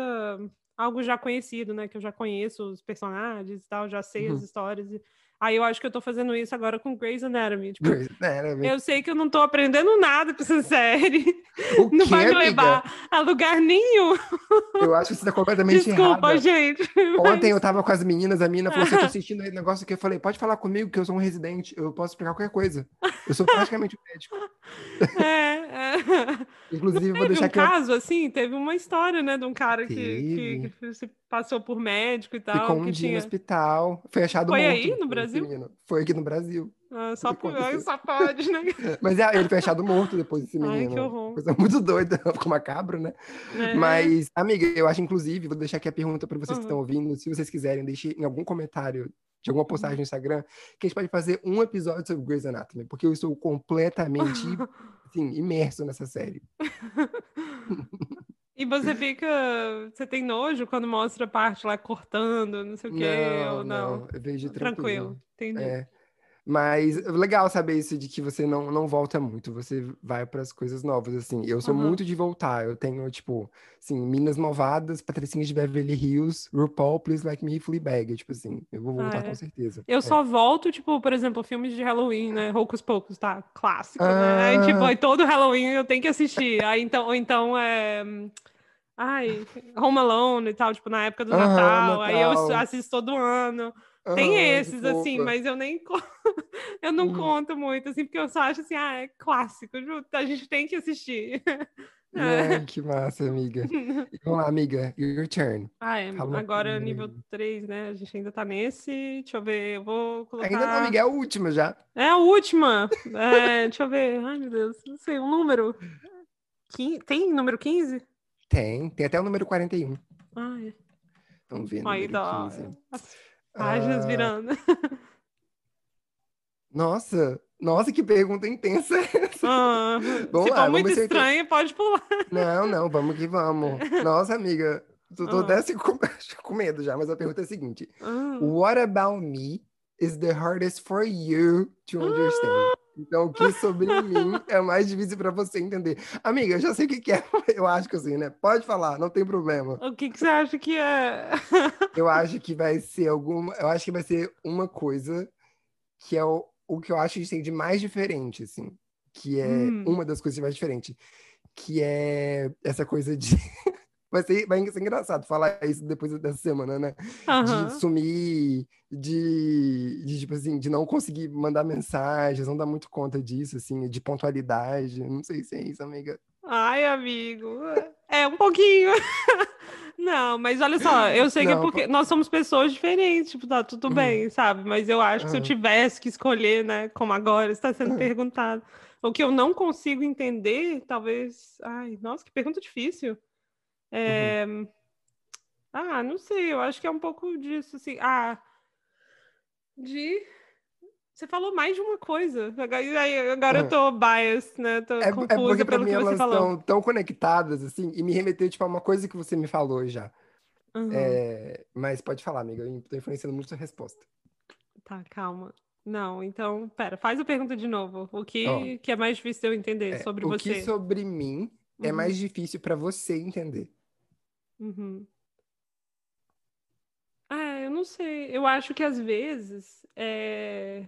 algo já conhecido, né? Que eu já conheço os personagens e tal, já sei as Uhum. histórias. e- Aí eu acho que eu tô fazendo isso agora com Grey's Anatomy. Tipo, Grey's Anatomy. eu sei que eu não tô aprendendo nada com essa série. O Não vai me amiga? levar a lugar nenhum. Eu acho que você tá completamente Desculpa, errada. gente. Ontem eu tava com as meninas, a menina falou assim: eu tô assistindo esse negócio aqui. Eu falei, pode falar comigo, que eu sou um residente, eu posso explicar qualquer coisa. Eu sou praticamente um médico. É, é. Inclusive, vou deixar um aqui. ó, caso, assim, teve uma história, né, de um cara que, que, que se passou por médico e tal, Ficou um que dia no tinha... hospital. Foi achado Foi aí, no Brasil? menino. Foi aqui no Brasil. Ah, só, que por... aconteceu. só pode, né? Mas é, ele foi achado morto depois desse Ai, menino. que horror. Coisa muito doida, ficou macabro, né? É. Mas, amiga, eu acho, inclusive, vou deixar aqui a pergunta para vocês que Uhum. estão ouvindo. Se vocês quiserem, deixe em algum comentário de alguma postagem no Instagram, que a gente pode fazer um episódio sobre Grey's Anatomy, porque eu estou completamente, assim, imerso nessa série. E você fica... Você tem nojo quando mostra a parte lá cortando, não sei o quê, ou não? eu vejo Tranquilo, tranquilo. entendi. É. Mas legal saber isso de que você não, não volta muito, você vai para as coisas novas, assim. Eu sou Aham. muito de voltar, eu tenho, tipo, assim, Minas Malvadas, Patricinhas de Beverly Hills, RuPaul, Please Like Me Fleabag, tipo assim, eu vou voltar Ah, é. com certeza. Eu É. só volto, tipo, por exemplo, filmes de Halloween, né? Hocus Pocus, tá? Clássico, né? Aí, tipo, Ah. aí todo Halloween eu tenho que assistir. Aí, então, ou então, é... Ai, Home Alone e tal, tipo, na época do Aham, Natal. Aí eu Natal. assisto todo ano. Tem esses, assim, mas eu nem... eu não Uhum. conto muito, assim, porque eu só acho assim, ah, é clássico, a gente tem que assistir. Ai, que massa, amiga. Vamos lá, amiga, your turn. Ah, é, Fala agora coisa nível aí. 3, né? A gente ainda tá nesse. Deixa eu ver, eu vou colocar... Ainda não, amiga, é a última já. É a última. É, deixa eu ver. Ai, meu Deus. Não sei, um número. Quin- Tem número 15? Tem, tem até o número 41. Ai, Vamos ver, aí número dá. 15. As páginas Ah, virando. Nossa, nossa, que pergunta intensa essa. Ah, Vamos se lá, for muito estranha, pode pular. Não, não, vamos que vamos. Nossa, amiga, tô, tô Ah. até assim com, com medo já, mas a pergunta é a seguinte: Ah, What about me is the hardest for you to understand? Então, o que sobre mim é mais difícil pra você entender? Amiga, eu já sei o que que é, eu acho que assim, né? Pode falar, não tem problema. o que, que você acha que é? Eu acho que vai ser alguma, eu acho que vai ser uma coisa que é o, o que eu acho que a gente tem de mais diferente, assim, que é Hum. uma das coisas mais diferentes, que é essa coisa de Vai ser, vai ser engraçado falar isso depois dessa semana, né? Aham. De sumir, de, de, tipo assim, de não conseguir mandar mensagens, não dar muito conta disso, assim, de pontualidade. Não sei se é isso, amiga. Ai, amigo. É um pouquinho. Não, mas olha só, eu sei que é Não, porque nós somos pessoas diferentes, tipo, tá tudo Uhum. bem, sabe? Mas eu acho que se eu Uhum. tivesse que escolher, né, como agora está sendo Uhum. perguntado, o que eu não consigo entender, talvez. Ai, nossa, que pergunta difícil. É... Ah, não sei, eu acho que é um pouco disso, assim. Ah, de. Você falou mais de uma coisa. Agora, eu Uhum. tô biased, né? Tô É, é confusa porque pra pelo mim que você elas falou. estão tão conectadas, assim, e me remeteu, tipo, a uma coisa que você me falou já. Uhum. É, mas pode falar, amiga, eu tô influenciando muito sua resposta. Tá, calma. Não, então, pera, faz a pergunta de novo. O que, Ó. que é mais difícil de eu entender É, sobre o você? que sobre mim é Uhum, mais difícil pra você entender? Uhum. Ah, eu não sei. Eu acho que às vezes é...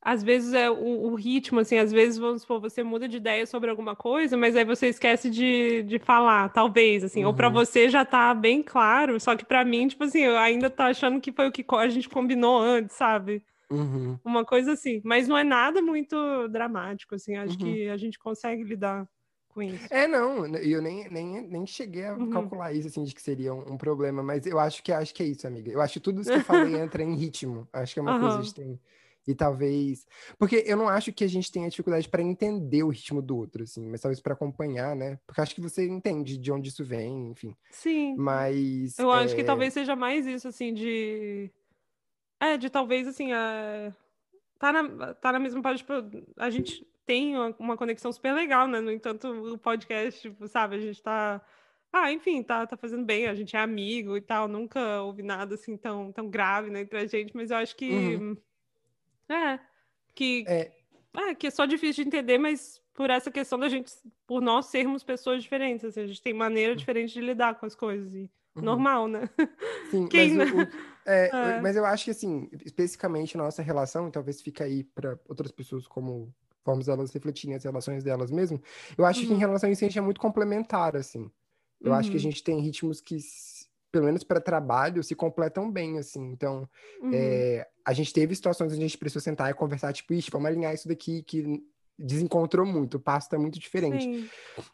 Às vezes é o, o ritmo, assim, às vezes, vamos supor, você muda de ideia sobre alguma coisa, mas aí você esquece de, de falar, talvez, assim, ou pra Uhum. você já tá bem claro, só que pra mim, tipo assim, eu ainda tô achando que foi o que a gente combinou antes, sabe? Uhum. Uma coisa assim, mas não é nada muito dramático, assim, acho Uhum. que a gente consegue lidar com isso. É, não, eu nem, nem, nem cheguei a Uhum. calcular isso, assim, de que seria um, um problema, mas eu acho que acho que é isso, amiga. Eu acho que tudo isso que eu falei entra em ritmo. Acho que é uma coisa que tem. E talvez. Porque eu não acho que a gente tenha dificuldade para entender o ritmo do outro, assim, mas talvez para acompanhar, né? Porque acho que você entende de onde isso vem, enfim. Sim, Mas. eu acho que é, talvez seja mais isso, assim, de. É, de talvez, assim, a... tá, na, tá na mesma parte, tipo, a gente tem uma, uma conexão super legal, né? No entanto, o podcast, tipo, sabe, a gente tá. Ah, enfim, tá, tá fazendo bem, a gente é amigo e tal, nunca houve nada assim tão, tão grave, né, entre a gente, mas eu acho que. Uhum. É. Que É, É, que é só difícil de entender, mas por essa questão da gente, por nós sermos pessoas diferentes, assim, a gente tem maneira diferente de lidar com as coisas. E Uhum. normal, né? Sim, Quem, mas, o- o- é, É. mas eu acho que, assim, especificamente na nossa relação, talvez fica aí para outras pessoas como formas elas refletirem as relações delas mesmo, eu acho que em Uhum. relação a isso a gente é muito complementar, assim. Eu acho que a Uhum. gente tem ritmos que, pelo menos para trabalho, se completam bem, assim. Então, Uhum. é, a gente teve situações onde a gente precisou sentar e conversar, tipo, ixi, vamos alinhar isso daqui que desencontrou muito, o passo tá muito diferente. Sim.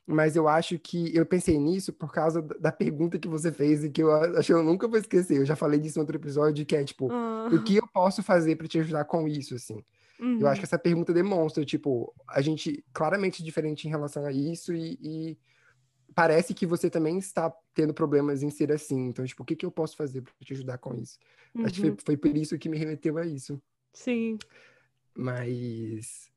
Mas eu acho que eu pensei nisso por causa da pergunta que você fez e que eu acho que eu nunca vou esquecer. Eu já falei disso em outro episódio, que é tipo, Ah, o que eu posso fazer para te ajudar com isso, assim? Eu acho que essa pergunta demonstra, tipo, a gente claramente diferente em relação a isso e, e parece que você também está tendo problemas em ser assim. Então, tipo, o que que eu posso fazer para te ajudar com isso? Acho que uhum. foi, foi por isso que me remeteu a isso. Sim. Mas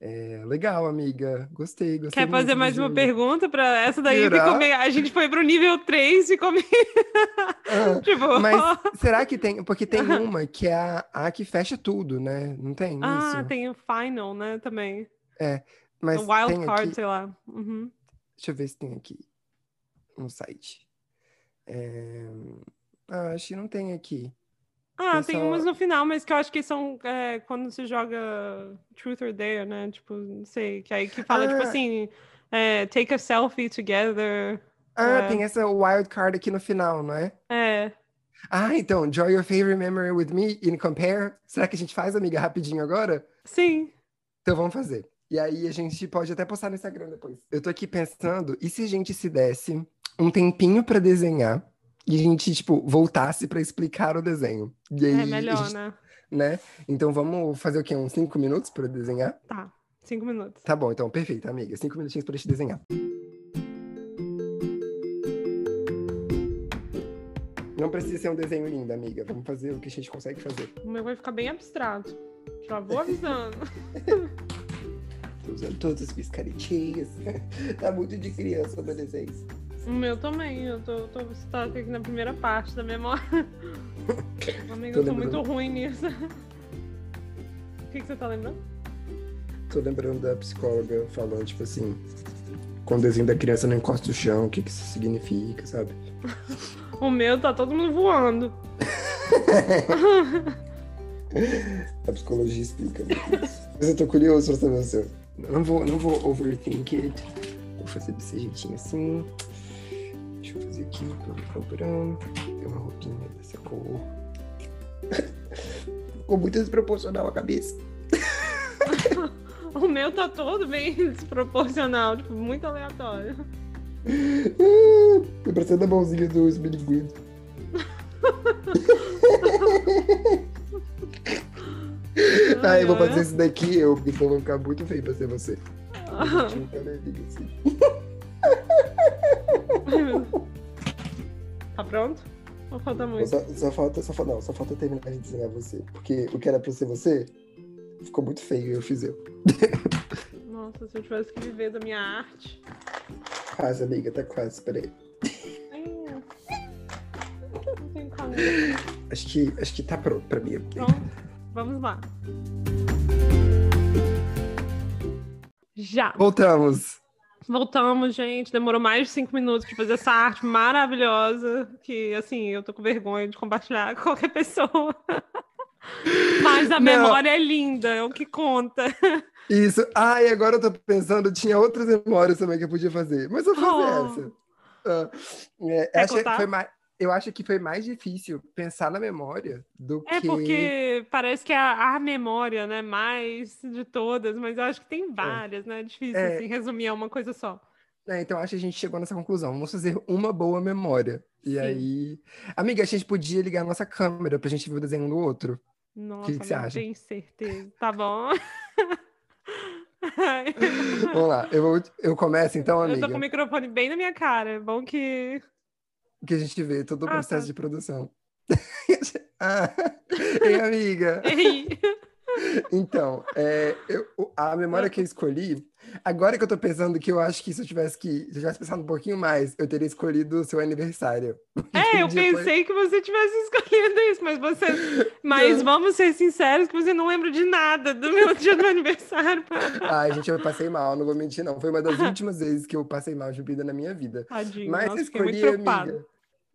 é, legal, amiga. Gostei, gostei Quer fazer mais uma pergunta para essa daí? Será? Meio... A gente foi pro nível 3 e meio... Ah, tipo... Mas será que tem? Porque tem uma que é a, a que fecha tudo, né? Não tem Ah, isso? tem o Final, né, também. Mas o Wild Card, aqui. sei lá. Uhum. Deixa eu ver se tem aqui no site. É, Ah, acho que não tem aqui. Ah, Tem só- umas no final, mas que eu acho que são é, quando se joga Truth or Dare, né? Tipo, não sei, que aí que fala, tipo Ah. assim, é, take a selfie together. Ah, É. tem essa wild card aqui no final, não é? É, Ah, então, draw your favorite memory with me and compare. Será que a gente faz, amiga, rapidinho agora? sim. Então vamos fazer. E aí a gente pode até postar no Instagram depois. Eu tô aqui pensando, e se a gente se desse um tempinho pra desenhar e a gente, tipo, voltasse pra explicar o desenho? E aí, É melhor, gente- né? né? Então vamos fazer o quê? Uns cinco minutos pra desenhar? Tá, cinco minutos. Tá bom, então, perfeito, amiga. Cinco minutinhos pra gente desenhar. Não precisa ser um desenho lindo, amiga. Vamos fazer o que a gente consegue fazer. O meu vai ficar bem abstrato. Já vou avisando. Tô usando todas as minhas caretinhas. tá muito de criança, adolescente. O meu também, eu tô, tô aqui na primeira parte da memória. Amiga, Tô eu tô muito ruim nisso. O que, que você tá lembrando? Tô lembrando da psicóloga falando, tipo assim, quando o desenho da criança não encosta o chão, o que que isso significa, sabe? O meu tá todo mundo voando. A psicologia explica isso. Mas eu tô curioso pra saber o seu. Não vou, não vou overthink it. Vou fazer desse jeitinho assim. Deixa eu fazer aqui. Pam, pam. Tem uma roupinha dessa cor. Ficou muito desproporcional a cabeça. O meu tá todo bem desproporcional, tipo, muito aleatório. Tô parecendo a mãozinha do Smilinguido. Ah, eu vou fazer isso daqui eu, senão vai ficar muito feio pra ser você. Jeitinho cabelinho, assim. Tá pronto? Ou falta muito? Só, só falta, só não, só falta terminar de desenhar você. Porque o que era pra ser você ficou muito feio, eu fiz eu. Nossa, se eu tivesse que viver da minha arte. Quase, amiga, tá quase, peraí. Acho que, acho que tá pronto pra mim. Então, vamos lá. Já. Voltamos. Voltamos, gente. Demorou mais de cinco minutos para fazer essa arte maravilhosa. Que, assim, eu tô com vergonha de compartilhar com qualquer pessoa. Mas a Não. memória é linda, é o que conta. Isso. Ah, e agora eu tô pensando, tinha outras memórias também que eu podia fazer. Mas eu vou fazer Oh. essa. Ah, é, Quer que contar? foi mais, eu acho que foi mais difícil pensar na memória do É que. porque parece que é a, a memória, né, mais de todas, mas eu acho que tem várias, né? É difícil, É. assim, resumir a uma coisa só. É, então acho que a gente chegou nessa conclusão. Vamos fazer uma boa memória. E Sim. aí. Amiga, a gente podia ligar a nossa câmera pra gente ver o desenho um do outro. Nossa, que você não acha? tenho certeza. Tá bom. Vamos lá, eu, vou, eu começo então, eu amiga. tô com o microfone bem na minha cara. É bom que. Que a gente vê todo o Ah, processo tá. de produção. ah, ei, amiga. Ei. Então, é, eu- a memória que eu escolhi Agora que eu tô pensando que eu acho que se eu tivesse que. Se eu tivesse pensado um pouquinho mais, eu teria escolhido o seu aniversário. É, eu pensei foi... que você tivesse escolhido isso, mas você. Mas vamos ser sinceros que você não lembra de nada do meu dia do aniversário. Ai, gente, eu passei mal, não vou mentir, não. Foi uma das últimas vezes que eu passei mal de vida na minha vida. Tadinho, mas nossa, escolhi, amiga.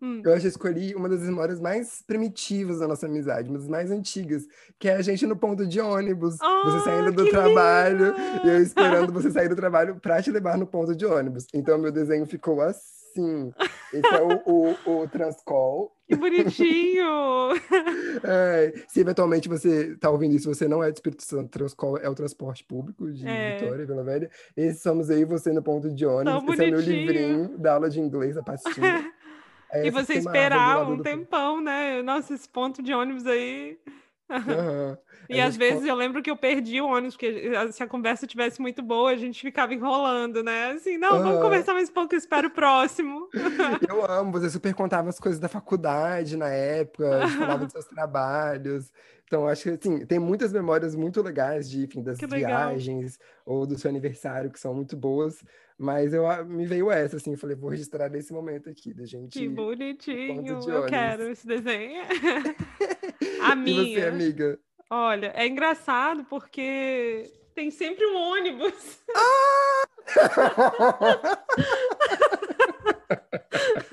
Hum. Eu acho que escolhi uma das memórias mais primitivas da nossa amizade, uma das mais antigas, que é a gente no ponto de ônibus, oh, você saindo do trabalho lindo. e eu esperando você sair do trabalho para te levar no ponto de ônibus. Então, meu desenho ficou assim. Esse é o, o, o Transcol. Que bonitinho! é, se eventualmente você está ouvindo isso, você não é do Espírito Santo, Transcol é o transporte público de é. Vitória, Vila Velha. Esses somos aí, você no ponto de ônibus. Esse é o meu livrinho da aula de inglês, a pastinha. É, e você esperar um tempão, né? Nossa, esse ponto de ônibus aí. Uhum. e às vezes eu lembro que eu perdi o ônibus, porque se a conversa tivesse muito boa, a gente ficava enrolando, né? Assim, não, uhum. vamos conversar mais um pouco, eu espero o próximo. eu amo, você super contava as coisas da faculdade na época, falava dos seus trabalhos. Então, acho que assim, tem muitas memórias muito legais de, enfim, das viagens ou do seu aniversário, que são muito boas. Mas eu me veio essa, assim, falei, vou registrar nesse momento aqui, da gente. Que bonitinho, eu quero esse desenho. A minha. E você, amiga? Olha, é engraçado porque tem sempre um ônibus. Ah!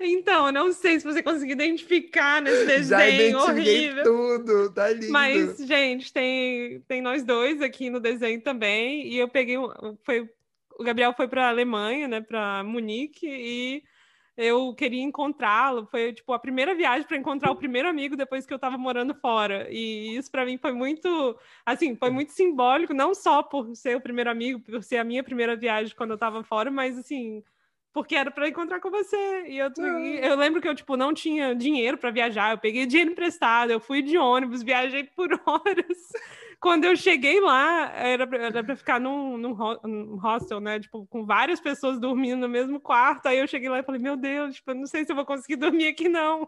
Então, eu não sei se você conseguiu identificar nesse desenho Já horrível. tudo, tá lindo. Mas, gente, tem, tem nós dois aqui no desenho também. E eu peguei. Foi, o Gabriel foi para a Alemanha, né, para Munique, e eu queria encontrá-lo. Foi tipo a primeira viagem para encontrar o primeiro amigo depois que eu estava morando fora. E isso para mim foi muito, assim, foi muito simbólico, não só por ser o primeiro amigo, por ser a minha primeira viagem quando eu estava fora, mas assim, porque era para encontrar com você. E eu, eu lembro que eu, tipo, não tinha dinheiro para viajar. Eu peguei dinheiro emprestado, eu fui de ônibus, viajei por horas. Quando eu cheguei lá, era para ficar num, num, hostel, né? Tipo, com várias pessoas dormindo no mesmo quarto. Aí eu cheguei lá e falei, meu Deus, tipo, não sei se eu vou conseguir dormir aqui, não.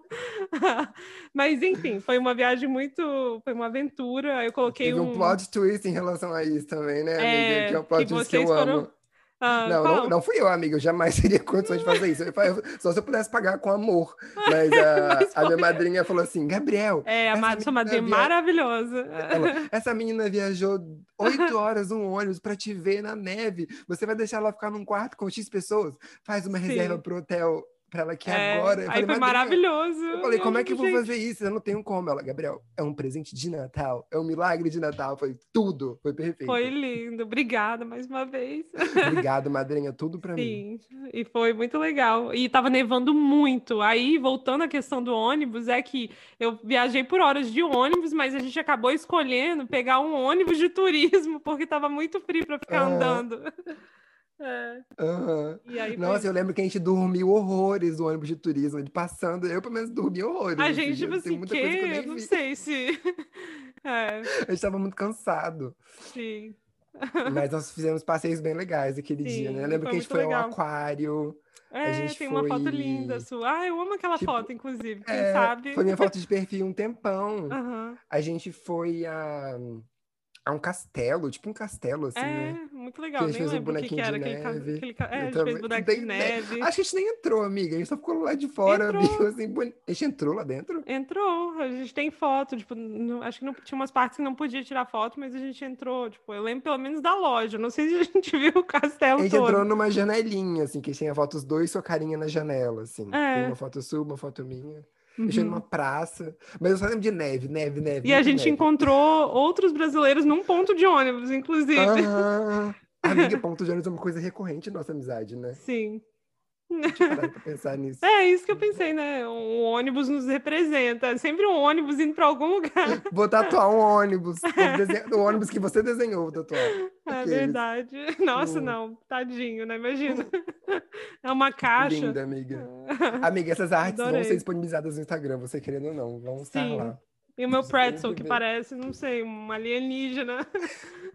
Mas, enfim, foi uma viagem muito... Foi uma aventura. Eu coloquei Teve um... um plot twist em relação a isso também, né, amiga? É, que é um plot twist que eu foram... amo ah, não, não, não, fui eu, amigo. Eu jamais teria condições de fazer isso. Eu, só se eu pudesse pagar com amor. Mas a, Mas a minha madrinha falou assim: Gabriel. É, a sua madrinha via... maravilhosa. Ela, essa menina viajou oito horas um ônibus para te ver na neve. Você vai deixar ela ficar num quarto com X pessoas? Faz uma reserva Sim. pro hotel para ela que é, agora. aí falei, foi maravilhoso. Eu falei, como é que eu vou fazer isso? Eu não tenho como. Ela, Gabriel, é um presente de Natal, é um milagre de Natal. Foi tudo, foi perfeito. Foi lindo, obrigada mais uma vez. Obrigado, madrinha, tudo para mim. Sim, e foi muito legal. E tava nevando muito. Aí, voltando à questão do ônibus, é que eu viajei por horas de ônibus, mas a gente acabou escolhendo pegar um ônibus de turismo, porque tava muito frio para ficar andando. É. Uhum. Nossa, foi... eu lembro que a gente dormiu horrores no ônibus de turismo, ele passando, eu pelo menos dormi horrores. A gente, tipo assim, que? que eu não sei se. é. A gente tava muito cansado. Sim. Mas nós fizemos passeios bem legais aquele Sim, dia, né? Eu lembro que a gente foi legal. ao aquário. É, a gente tem foi... uma foto linda sua. Ah, eu amo aquela tipo, foto, inclusive. Quem é, sabe? Foi minha foto de perfil um tempão. Uhum. A gente foi a. É um castelo, tipo um castelo, assim, é, né? muito legal. Que Nem fez um bonequinho que, que de neve. Aquele, aquele, é, a gente fez bonequinho de neve. Acho que a gente nem entrou, amiga. A gente só ficou lá de fora, entrou. amigo, assim. A gente entrou lá dentro? Entrou. A gente tem foto, tipo, não, acho que não, tinha umas partes que não podia tirar foto, mas a gente entrou, tipo, eu lembro pelo menos da loja. Não sei se a gente viu o castelo A gente todo. entrou numa janelinha, assim, que tinha fotos dois sua carinha na janela, assim. É. Tem uma foto sua, uma foto minha. Uhum. Numa praça. Mas eu só lembro de neve, neve, neve. E a gente neve. encontrou outros brasileiros num ponto de ônibus, inclusive. Ah, amiga, ponto de ônibus é uma coisa recorrente na nossa amizade, né? Sim. É isso que eu pensei, né? Um ônibus nos representa. Sempre um ônibus indo para algum lugar. Vou tatuar um ônibus. O ônibus que você desenhou, tatuar. É verdade. Nossa, hum. não. Tadinho, né? Imagina. É uma caixa. Linda, amiga. Amiga, essas artes Adorei. vão ser disponibilizadas no Instagram, você querendo ou não. Vão estar Sim. lá. E o meu pretzel, que parece, não sei, um alienígena.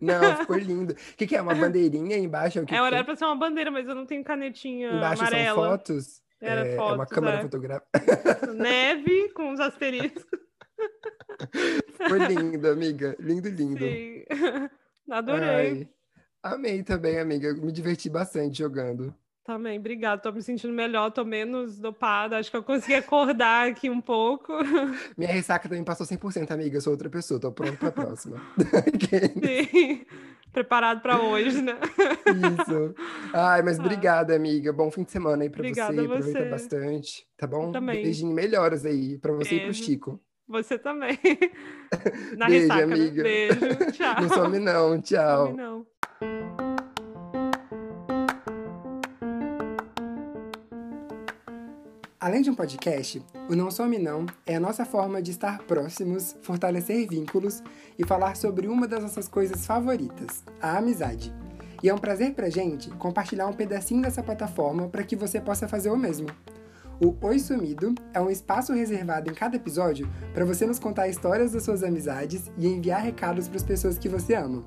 Não, ficou lindo. O que, que, é? Uma bandeirinha embaixo? É, o que é era pra ser uma bandeira, mas eu não tenho canetinha embaixo amarela. são fotos? Era é, fotos, é uma câmera é. fotográfica. Neve com os asteriscos. Ficou lindo, amiga. Lindo, lindo. Sim. Adorei. Ai. Amei também, amiga. Me diverti bastante jogando. Também, obrigada. Tô me sentindo melhor, tô menos dopada. Acho que eu consegui acordar aqui um pouco. Minha ressaca também passou 100%, amiga. Eu sou outra pessoa, tô pronto pra próxima. Sim, preparado pra hoje, né? Isso. Ai, mas ah. obrigada, amiga. Bom fim de semana aí pra obrigada você. Aproveita você. bastante, tá bom? Eu também. Beijinho melhoras aí pra você Beijo. e pro Chico. Você também. Na Beijo, ressaca, amiga. Né? Beijo. Tchau. Não some não. Tchau. Some não. Além de um podcast, o Não Some Não é a nossa forma de estar próximos, fortalecer vínculos e falar sobre uma das nossas coisas favoritas, a amizade. E é um prazer pra gente compartilhar um pedacinho dessa plataforma para que você possa fazer o mesmo. O Oi Sumido é um espaço reservado em cada episódio para você nos contar histórias das suas amizades e enviar recados para as pessoas que você ama.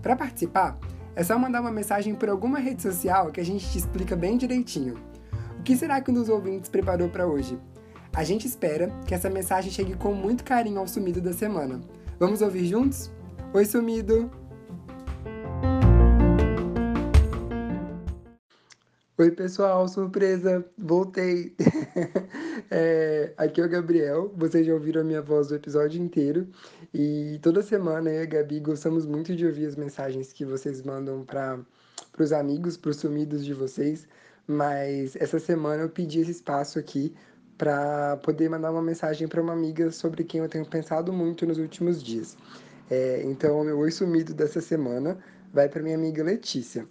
Para participar, é só mandar uma mensagem por alguma rede social que a gente te explica bem direitinho. O que será que um dos ouvintes preparou para hoje? A gente espera que essa mensagem chegue com muito carinho ao sumido da semana. Vamos ouvir juntos? Oi, sumido! Oi, pessoal, surpresa! Voltei! é, aqui é o Gabriel, vocês já ouviram a minha voz do episódio inteiro e toda semana eu e a Gabi gostamos muito de ouvir as mensagens que vocês mandam para os amigos, para os sumidos de vocês, mas essa semana eu pedi esse espaço aqui para poder mandar uma mensagem para uma amiga sobre quem eu tenho pensado muito nos últimos dias. É, então, o meu oi sumido dessa semana vai para minha amiga Letícia.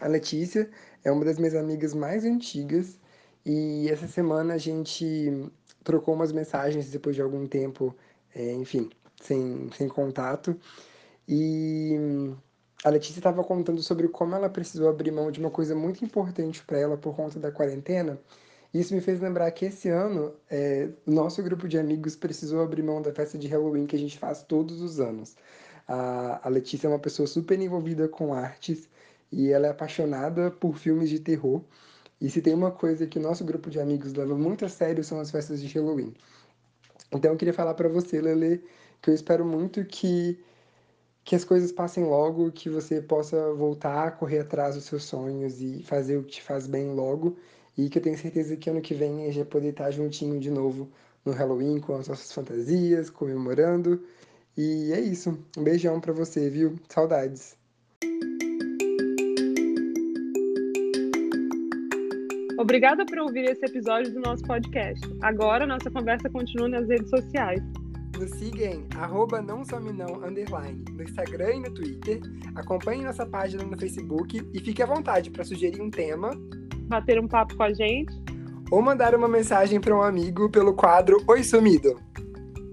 A Letícia é uma das minhas amigas mais antigas e essa semana a gente trocou umas mensagens depois de algum tempo, é, enfim, sem, sem contato. E a Letícia estava contando sobre como ela precisou abrir mão de uma coisa muito importante para ela por conta da quarentena. Isso me fez lembrar que esse ano é, nosso grupo de amigos precisou abrir mão da festa de Halloween que a gente faz todos os anos. A, a Letícia é uma pessoa super envolvida com artes e ela é apaixonada por filmes de terror. E se tem uma coisa que o nosso grupo de amigos leva muito a sério são as festas de Halloween. Então eu queria falar para você, Lele, que eu espero muito que que as coisas passem logo, que você possa voltar a correr atrás dos seus sonhos e fazer o que te faz bem logo. E que eu tenho certeza que ano que vem a gente vai poder estar juntinho de novo no Halloween com as nossas fantasias, comemorando. E é isso. Um beijão para você, viu? Saudades. Obrigada por ouvir esse episódio do nosso podcast. Agora nossa conversa continua nas redes sociais. Nos siga em arroba não some não, underline, no Instagram e no Twitter. Acompanhe nossa página no Facebook e fique à vontade para sugerir um tema, bater um papo com a gente ou mandar uma mensagem para um amigo pelo quadro Oi Sumido.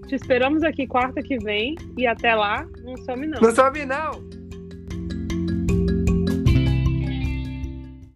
Te esperamos aqui quarta que vem e até lá, não some não. Não some não!